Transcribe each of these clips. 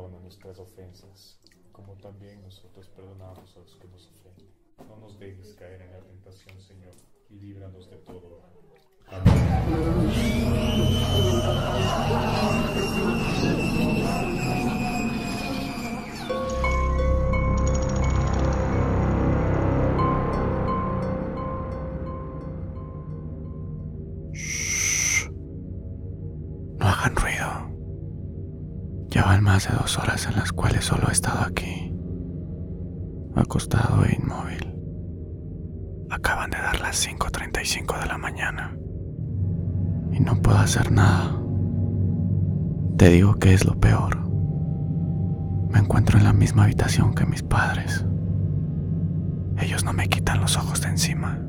perdona nuestras ofensas, como también nosotros perdonamos a los que nos ofenden. No nos dejes caer en la tentación, Señor, y líbranos de todo. No más de dos horas en las cuales solo he estado aquí, acostado e inmóvil. Acaban de dar las 5.35 de la mañana y no puedo hacer nada. Te digo que es lo peor. Me encuentro en la misma habitación que mis padres. Ellos no me quitan los ojos de encima.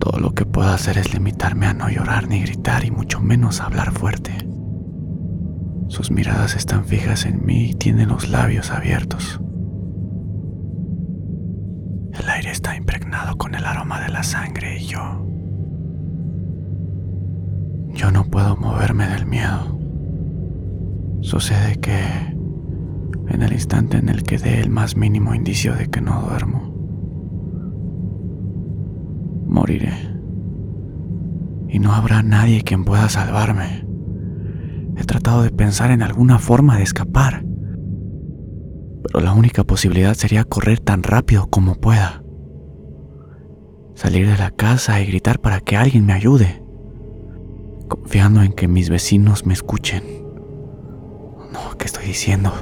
Todo lo que puedo hacer es limitarme a no llorar ni gritar y mucho menos hablar fuerte. Sus miradas están fijas en mí y tienen los labios abiertos. El aire está impregnado con el aroma de la sangre y yo... Yo no puedo moverme del miedo. Sucede que en el instante en el que dé el más mínimo indicio de que no duermo, moriré. Y no habrá nadie quien pueda salvarme. He tratado de pensar en alguna forma de escapar, pero la única posibilidad sería correr tan rápido como pueda. Salir de la casa y gritar para que alguien me ayude, confiando en que mis vecinos me escuchen. No, ¿qué estoy diciendo?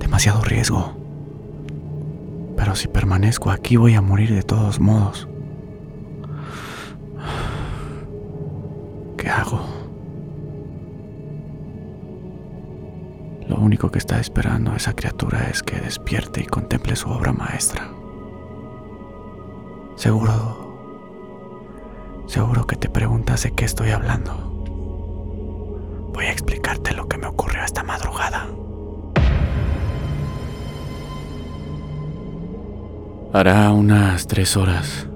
Demasiado riesgo. Pero si permanezco aquí voy a morir de todos modos. ¿Qué hago? Lo único que está esperando esa criatura es que despierte y contemple su obra maestra. Seguro... Seguro que te preguntas de qué estoy hablando. Voy a explicarte lo que me ocurrió esta madrugada. Hará unas tres horas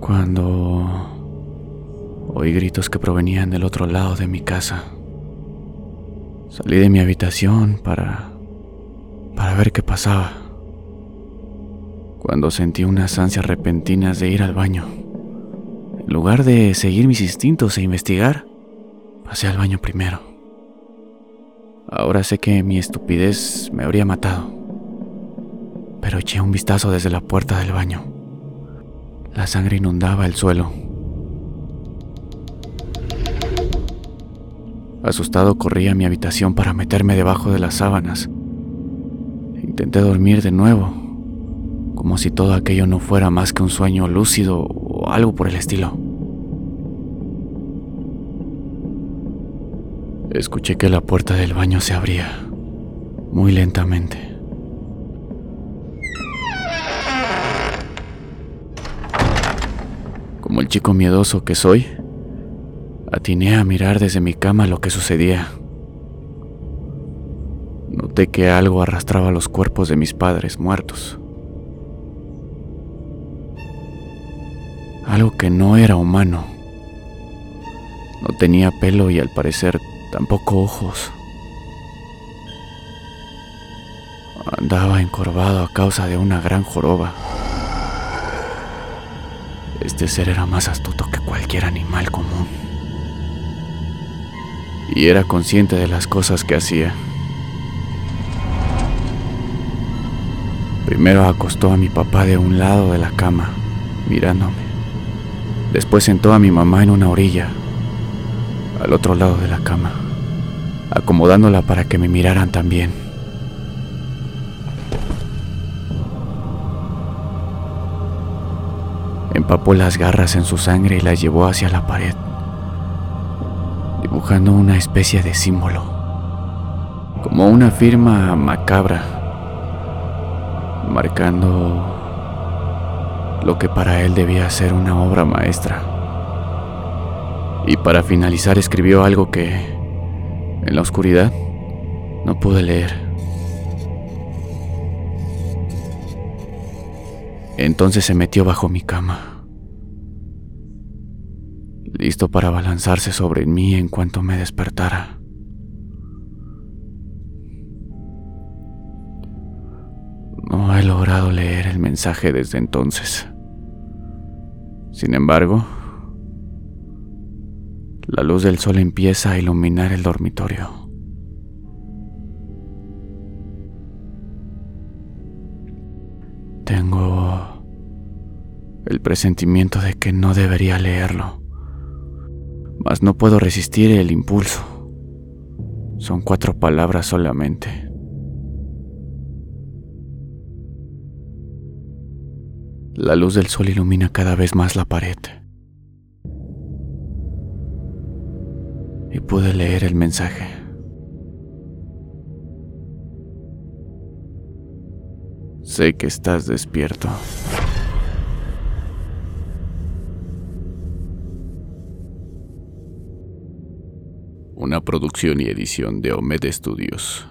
cuando oí gritos que provenían del otro lado de mi casa. Salí de mi habitación para para ver qué pasaba. Cuando sentí unas ansias repentinas de ir al baño. En lugar de seguir mis instintos e investigar, pasé al baño primero. Ahora sé que mi estupidez me habría matado, pero eché un vistazo desde la puerta del baño. La sangre inundaba el suelo. Asustado corrí a mi habitación para meterme debajo de las sábanas. Intenté dormir de nuevo, como si todo aquello no fuera más que un sueño lúcido o algo por el estilo. Escuché que la puerta del baño se abría, muy lentamente. Como el chico miedoso que soy, atiné a mirar desde mi cama lo que sucedía. Noté que algo arrastraba los cuerpos de mis padres muertos. Algo que no era humano. No tenía pelo y al parecer tampoco ojos. Andaba encorvado a causa de una gran joroba. Este ser era más astuto que cualquier animal común. Y era consciente de las cosas que hacía. Primero acostó a mi papá de un lado de la cama, mirándome. Después sentó a mi mamá en una orilla, al otro lado de la cama, acomodándola para que me miraran también. Empapó las garras en su sangre y las llevó hacia la pared, dibujando una especie de símbolo, como una firma macabra, marcando lo que para él debía ser una obra maestra. Y para finalizar escribió algo que, en la oscuridad, no pude leer. Entonces se metió bajo mi cama, listo para abalanzarse sobre mí en cuanto me despertara. No he logrado leer el mensaje desde entonces. Sin embargo, la luz del sol empieza a iluminar el dormitorio. Tengo el presentimiento de que no debería leerlo mas no puedo resistir el impulso. Son cuatro palabras solamente. La luz del sol ilumina cada vez más la pared. Y pude leer el mensaje. Sé que estás despierto. Una producción y edición de Omed Studios.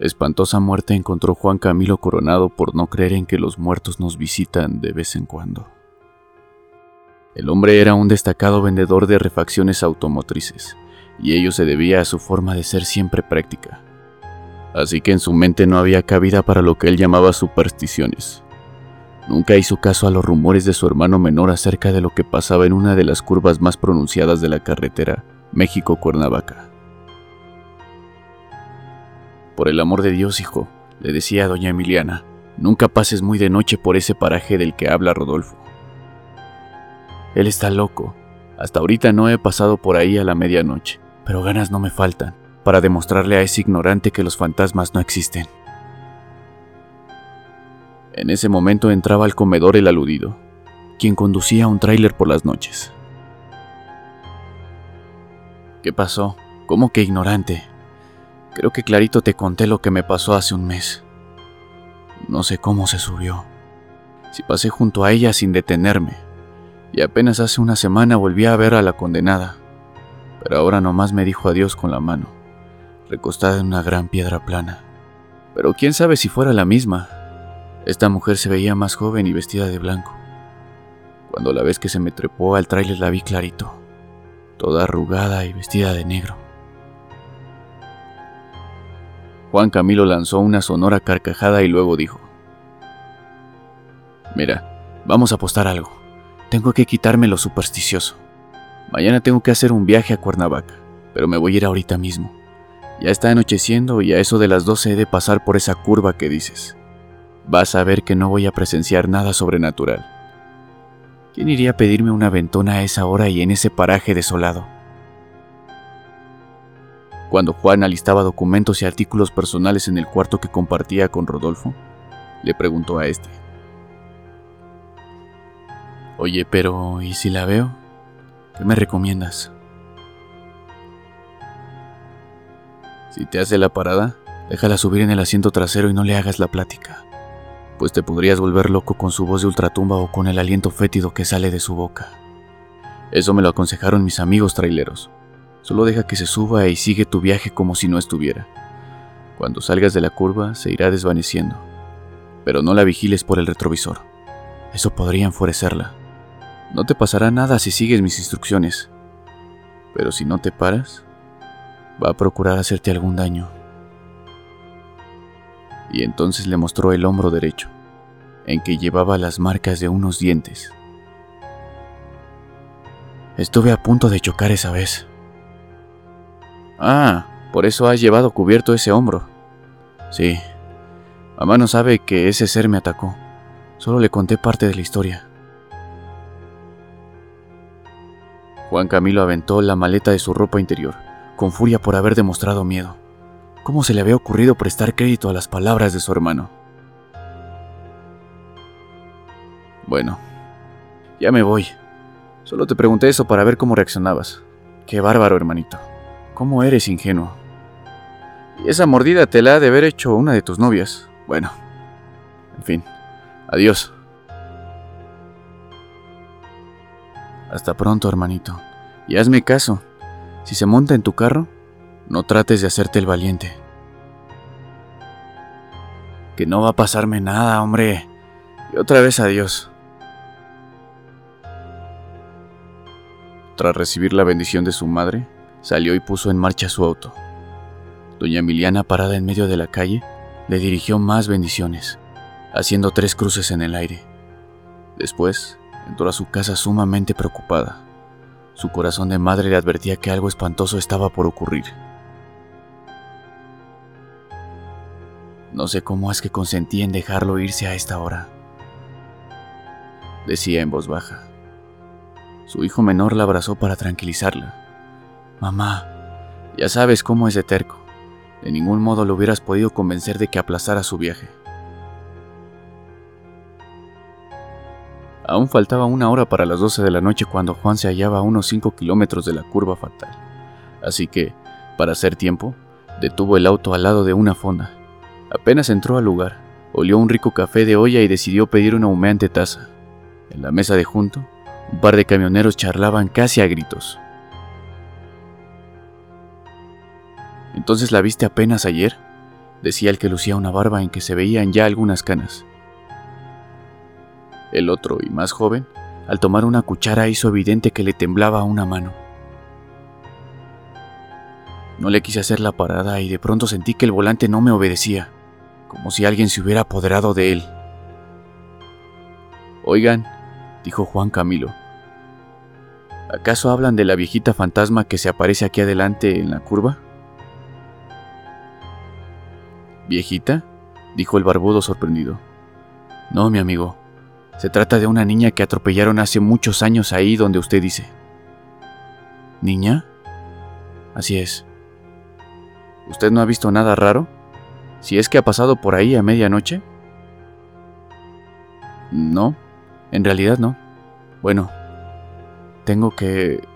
Espantosa muerte encontró Juan Camilo Coronado por no creer en que los muertos nos visitan de vez en cuando. El hombre era un destacado vendedor de refacciones automotrices, y ello se debía a su forma de ser siempre práctica. Así que en su mente no había cabida para lo que él llamaba supersticiones. Nunca hizo caso a los rumores de su hermano menor acerca de lo que pasaba en una de las curvas más pronunciadas de la carretera, México-Cuernavaca. Por el amor de Dios, hijo, le decía a doña Emiliana, nunca pases muy de noche por ese paraje del que habla Rodolfo. Él está loco. Hasta ahorita no he pasado por ahí a la medianoche, pero ganas no me faltan para demostrarle a ese ignorante que los fantasmas no existen. En ese momento entraba al comedor el aludido, quien conducía un tráiler por las noches. ¿Qué pasó? ¿Cómo que ignorante? Creo que clarito te conté lo que me pasó hace un mes. No sé cómo se subió. Si pasé junto a ella sin detenerme. Y apenas hace una semana volví a ver a la condenada. Pero ahora nomás me dijo adiós con la mano, recostada en una gran piedra plana. Pero quién sabe si fuera la misma. Esta mujer se veía más joven y vestida de blanco. Cuando la vez que se me trepó al tráiler la vi clarito, toda arrugada y vestida de negro. Juan Camilo lanzó una sonora carcajada y luego dijo, Mira, vamos a apostar algo. Tengo que quitarme lo supersticioso. Mañana tengo que hacer un viaje a Cuernavaca, pero me voy a ir ahorita mismo. Ya está anocheciendo y a eso de las 12 he de pasar por esa curva que dices. Vas a ver que no voy a presenciar nada sobrenatural. ¿Quién iría a pedirme una ventona a esa hora y en ese paraje desolado? Cuando Juan alistaba documentos y artículos personales en el cuarto que compartía con Rodolfo, le preguntó a este. Oye, pero ¿y si la veo? ¿Qué me recomiendas? Si te hace la parada, déjala subir en el asiento trasero y no le hagas la plática, pues te podrías volver loco con su voz de ultratumba o con el aliento fétido que sale de su boca. Eso me lo aconsejaron mis amigos traileros. Solo deja que se suba y sigue tu viaje como si no estuviera. Cuando salgas de la curva se irá desvaneciendo, pero no la vigiles por el retrovisor. Eso podría enfurecerla. No te pasará nada si sigues mis instrucciones, pero si no te paras, va a procurar hacerte algún daño. Y entonces le mostró el hombro derecho, en que llevaba las marcas de unos dientes. Estuve a punto de chocar esa vez. Ah, por eso has llevado cubierto ese hombro. Sí. Mamá no sabe que ese ser me atacó. Solo le conté parte de la historia. Juan Camilo aventó la maleta de su ropa interior, con furia por haber demostrado miedo. ¿Cómo se le había ocurrido prestar crédito a las palabras de su hermano? Bueno, ya me voy. Solo te pregunté eso para ver cómo reaccionabas. Qué bárbaro, hermanito. ¿Cómo eres ingenuo? Y esa mordida te la ha de haber hecho una de tus novias. Bueno, en fin, adiós. Hasta pronto, hermanito. Y hazme caso. Si se monta en tu carro, no trates de hacerte el valiente. Que no va a pasarme nada, hombre. Y otra vez adiós. Tras recibir la bendición de su madre, salió y puso en marcha su auto. Doña Emiliana, parada en medio de la calle, le dirigió más bendiciones, haciendo tres cruces en el aire. Después, entró a su casa sumamente preocupada. Su corazón de madre le advertía que algo espantoso estaba por ocurrir. No sé cómo es que consentí en dejarlo irse a esta hora, decía en voz baja. Su hijo menor la abrazó para tranquilizarla. Mamá, ya sabes cómo es de terco. De ningún modo lo hubieras podido convencer de que aplazara su viaje. Aún faltaba una hora para las 12 de la noche cuando Juan se hallaba a unos 5 kilómetros de la curva fatal. Así que, para hacer tiempo, detuvo el auto al lado de una fonda. Apenas entró al lugar, olió un rico café de olla y decidió pedir una humeante taza. En la mesa de junto, un par de camioneros charlaban casi a gritos. Entonces la viste apenas ayer, decía el que lucía una barba en que se veían ya algunas canas. El otro, y más joven, al tomar una cuchara hizo evidente que le temblaba una mano. No le quise hacer la parada y de pronto sentí que el volante no me obedecía, como si alguien se hubiera apoderado de él. Oigan, dijo Juan Camilo, ¿acaso hablan de la viejita fantasma que se aparece aquí adelante en la curva? ¿Viejita? dijo el barbudo sorprendido. No, mi amigo. Se trata de una niña que atropellaron hace muchos años ahí donde usted dice. ¿Niña? Así es. ¿Usted no ha visto nada raro? Si es que ha pasado por ahí a medianoche. No, en realidad no. Bueno, tengo que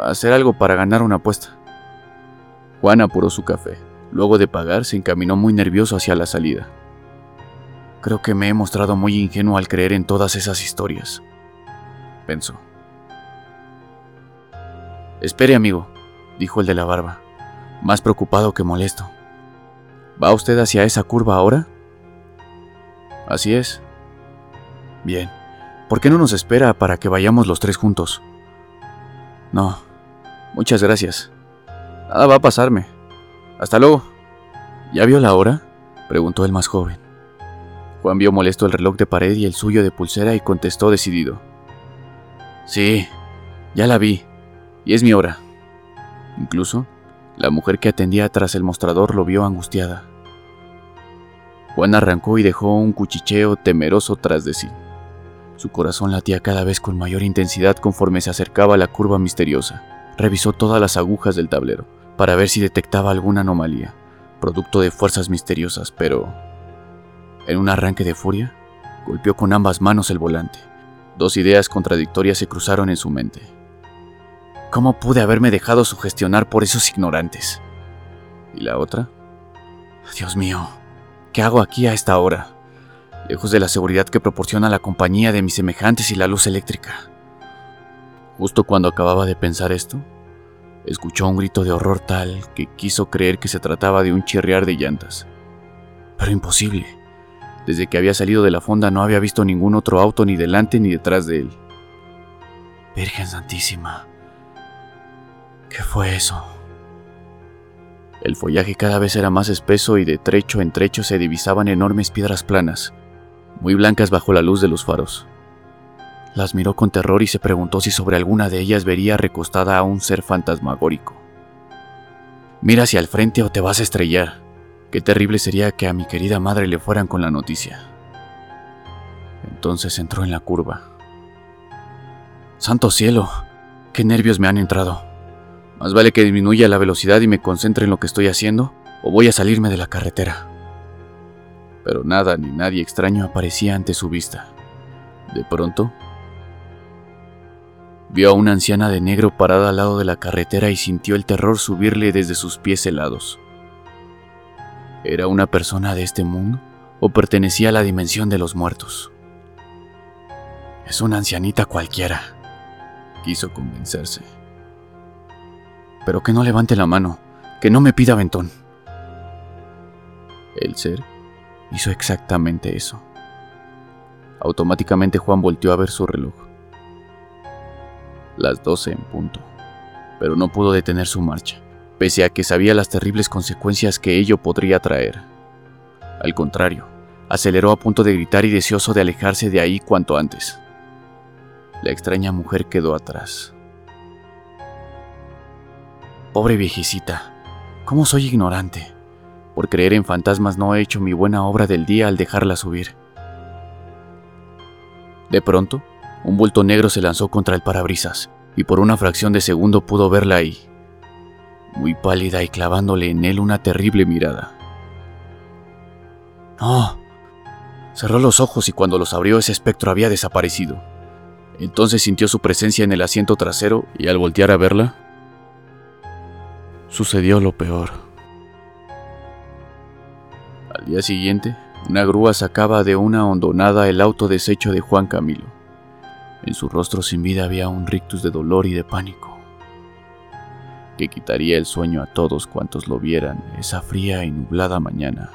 hacer algo para ganar una apuesta. Juan apuró su café. Luego de pagar, se encaminó muy nervioso hacia la salida. Creo que me he mostrado muy ingenuo al creer en todas esas historias, pensó. Espere, amigo, dijo el de la barba, más preocupado que molesto. ¿Va usted hacia esa curva ahora? Así es. Bien. ¿Por qué no nos espera para que vayamos los tres juntos? No. Muchas gracias. Nada va a pasarme. Hasta luego. ¿Ya vio la hora? preguntó el más joven. Juan vio molesto el reloj de pared y el suyo de pulsera y contestó decidido. Sí, ya la vi, y es mi hora. Incluso, la mujer que atendía tras el mostrador lo vio angustiada. Juan arrancó y dejó un cuchicheo temeroso tras de sí. Su corazón latía cada vez con mayor intensidad conforme se acercaba a la curva misteriosa. Revisó todas las agujas del tablero para ver si detectaba alguna anomalía, producto de fuerzas misteriosas, pero... En un arranque de furia, golpeó con ambas manos el volante. Dos ideas contradictorias se cruzaron en su mente. ¿Cómo pude haberme dejado sugestionar por esos ignorantes? ¿Y la otra? Dios mío, ¿qué hago aquí a esta hora? Lejos de la seguridad que proporciona la compañía de mis semejantes y la luz eléctrica. Justo cuando acababa de pensar esto, Escuchó un grito de horror tal que quiso creer que se trataba de un chirriar de llantas. Pero imposible. Desde que había salido de la fonda no había visto ningún otro auto ni delante ni detrás de él. Virgen Santísima. ¿Qué fue eso? El follaje cada vez era más espeso y de trecho en trecho se divisaban enormes piedras planas, muy blancas bajo la luz de los faros. Las miró con terror y se preguntó si sobre alguna de ellas vería recostada a un ser fantasmagórico. Mira hacia el frente o te vas a estrellar. Qué terrible sería que a mi querida madre le fueran con la noticia. Entonces entró en la curva. Santo cielo, qué nervios me han entrado. Más vale que disminuya la velocidad y me concentre en lo que estoy haciendo, o voy a salirme de la carretera. Pero nada ni nadie extraño aparecía ante su vista. De pronto, Vio a una anciana de negro parada al lado de la carretera y sintió el terror subirle desde sus pies helados. ¿Era una persona de este mundo o pertenecía a la dimensión de los muertos? Es una ancianita cualquiera, quiso convencerse. Pero que no levante la mano, que no me pida ventón. El ser hizo exactamente eso. Automáticamente Juan volteó a ver su reloj. las 12 en punto, pero no pudo detener su marcha, pese a que sabía las terribles consecuencias que ello podría traer. Al contrario, aceleró a punto de gritar y deseoso de alejarse de ahí cuanto antes. La extraña mujer quedó atrás. Pobre viejecita, ¿cómo soy ignorante? Por creer en fantasmas no he hecho mi buena obra del día al dejarla subir. De pronto, un bulto negro se lanzó contra el parabrisas, y por una fracción de segundo pudo verla ahí, muy pálida y clavándole en él una terrible mirada. No. Cerró los ojos y cuando los abrió ese espectro había desaparecido. Entonces sintió su presencia en el asiento trasero y al voltear a verla, sucedió lo peor. Al día siguiente, una grúa sacaba de una hondonada el auto deshecho de Juan Camilo. En su rostro sin vida había un rictus de dolor y de pánico, que quitaría el sueño a todos cuantos lo vieran esa fría y nublada mañana.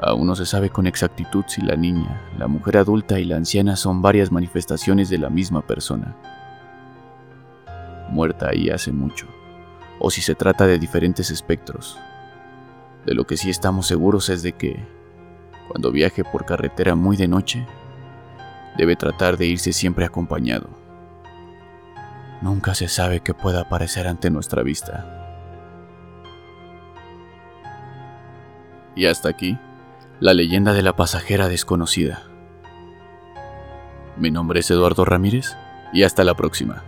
Aún no se sabe con exactitud si la niña, la mujer adulta y la anciana son varias manifestaciones de la misma persona, muerta ahí hace mucho, o si se trata de diferentes espectros. De lo que sí estamos seguros es de que, cuando viaje por carretera muy de noche, debe tratar de irse siempre acompañado. Nunca se sabe qué pueda aparecer ante nuestra vista. Y hasta aquí, la leyenda de la pasajera desconocida. Mi nombre es Eduardo Ramírez y hasta la próxima.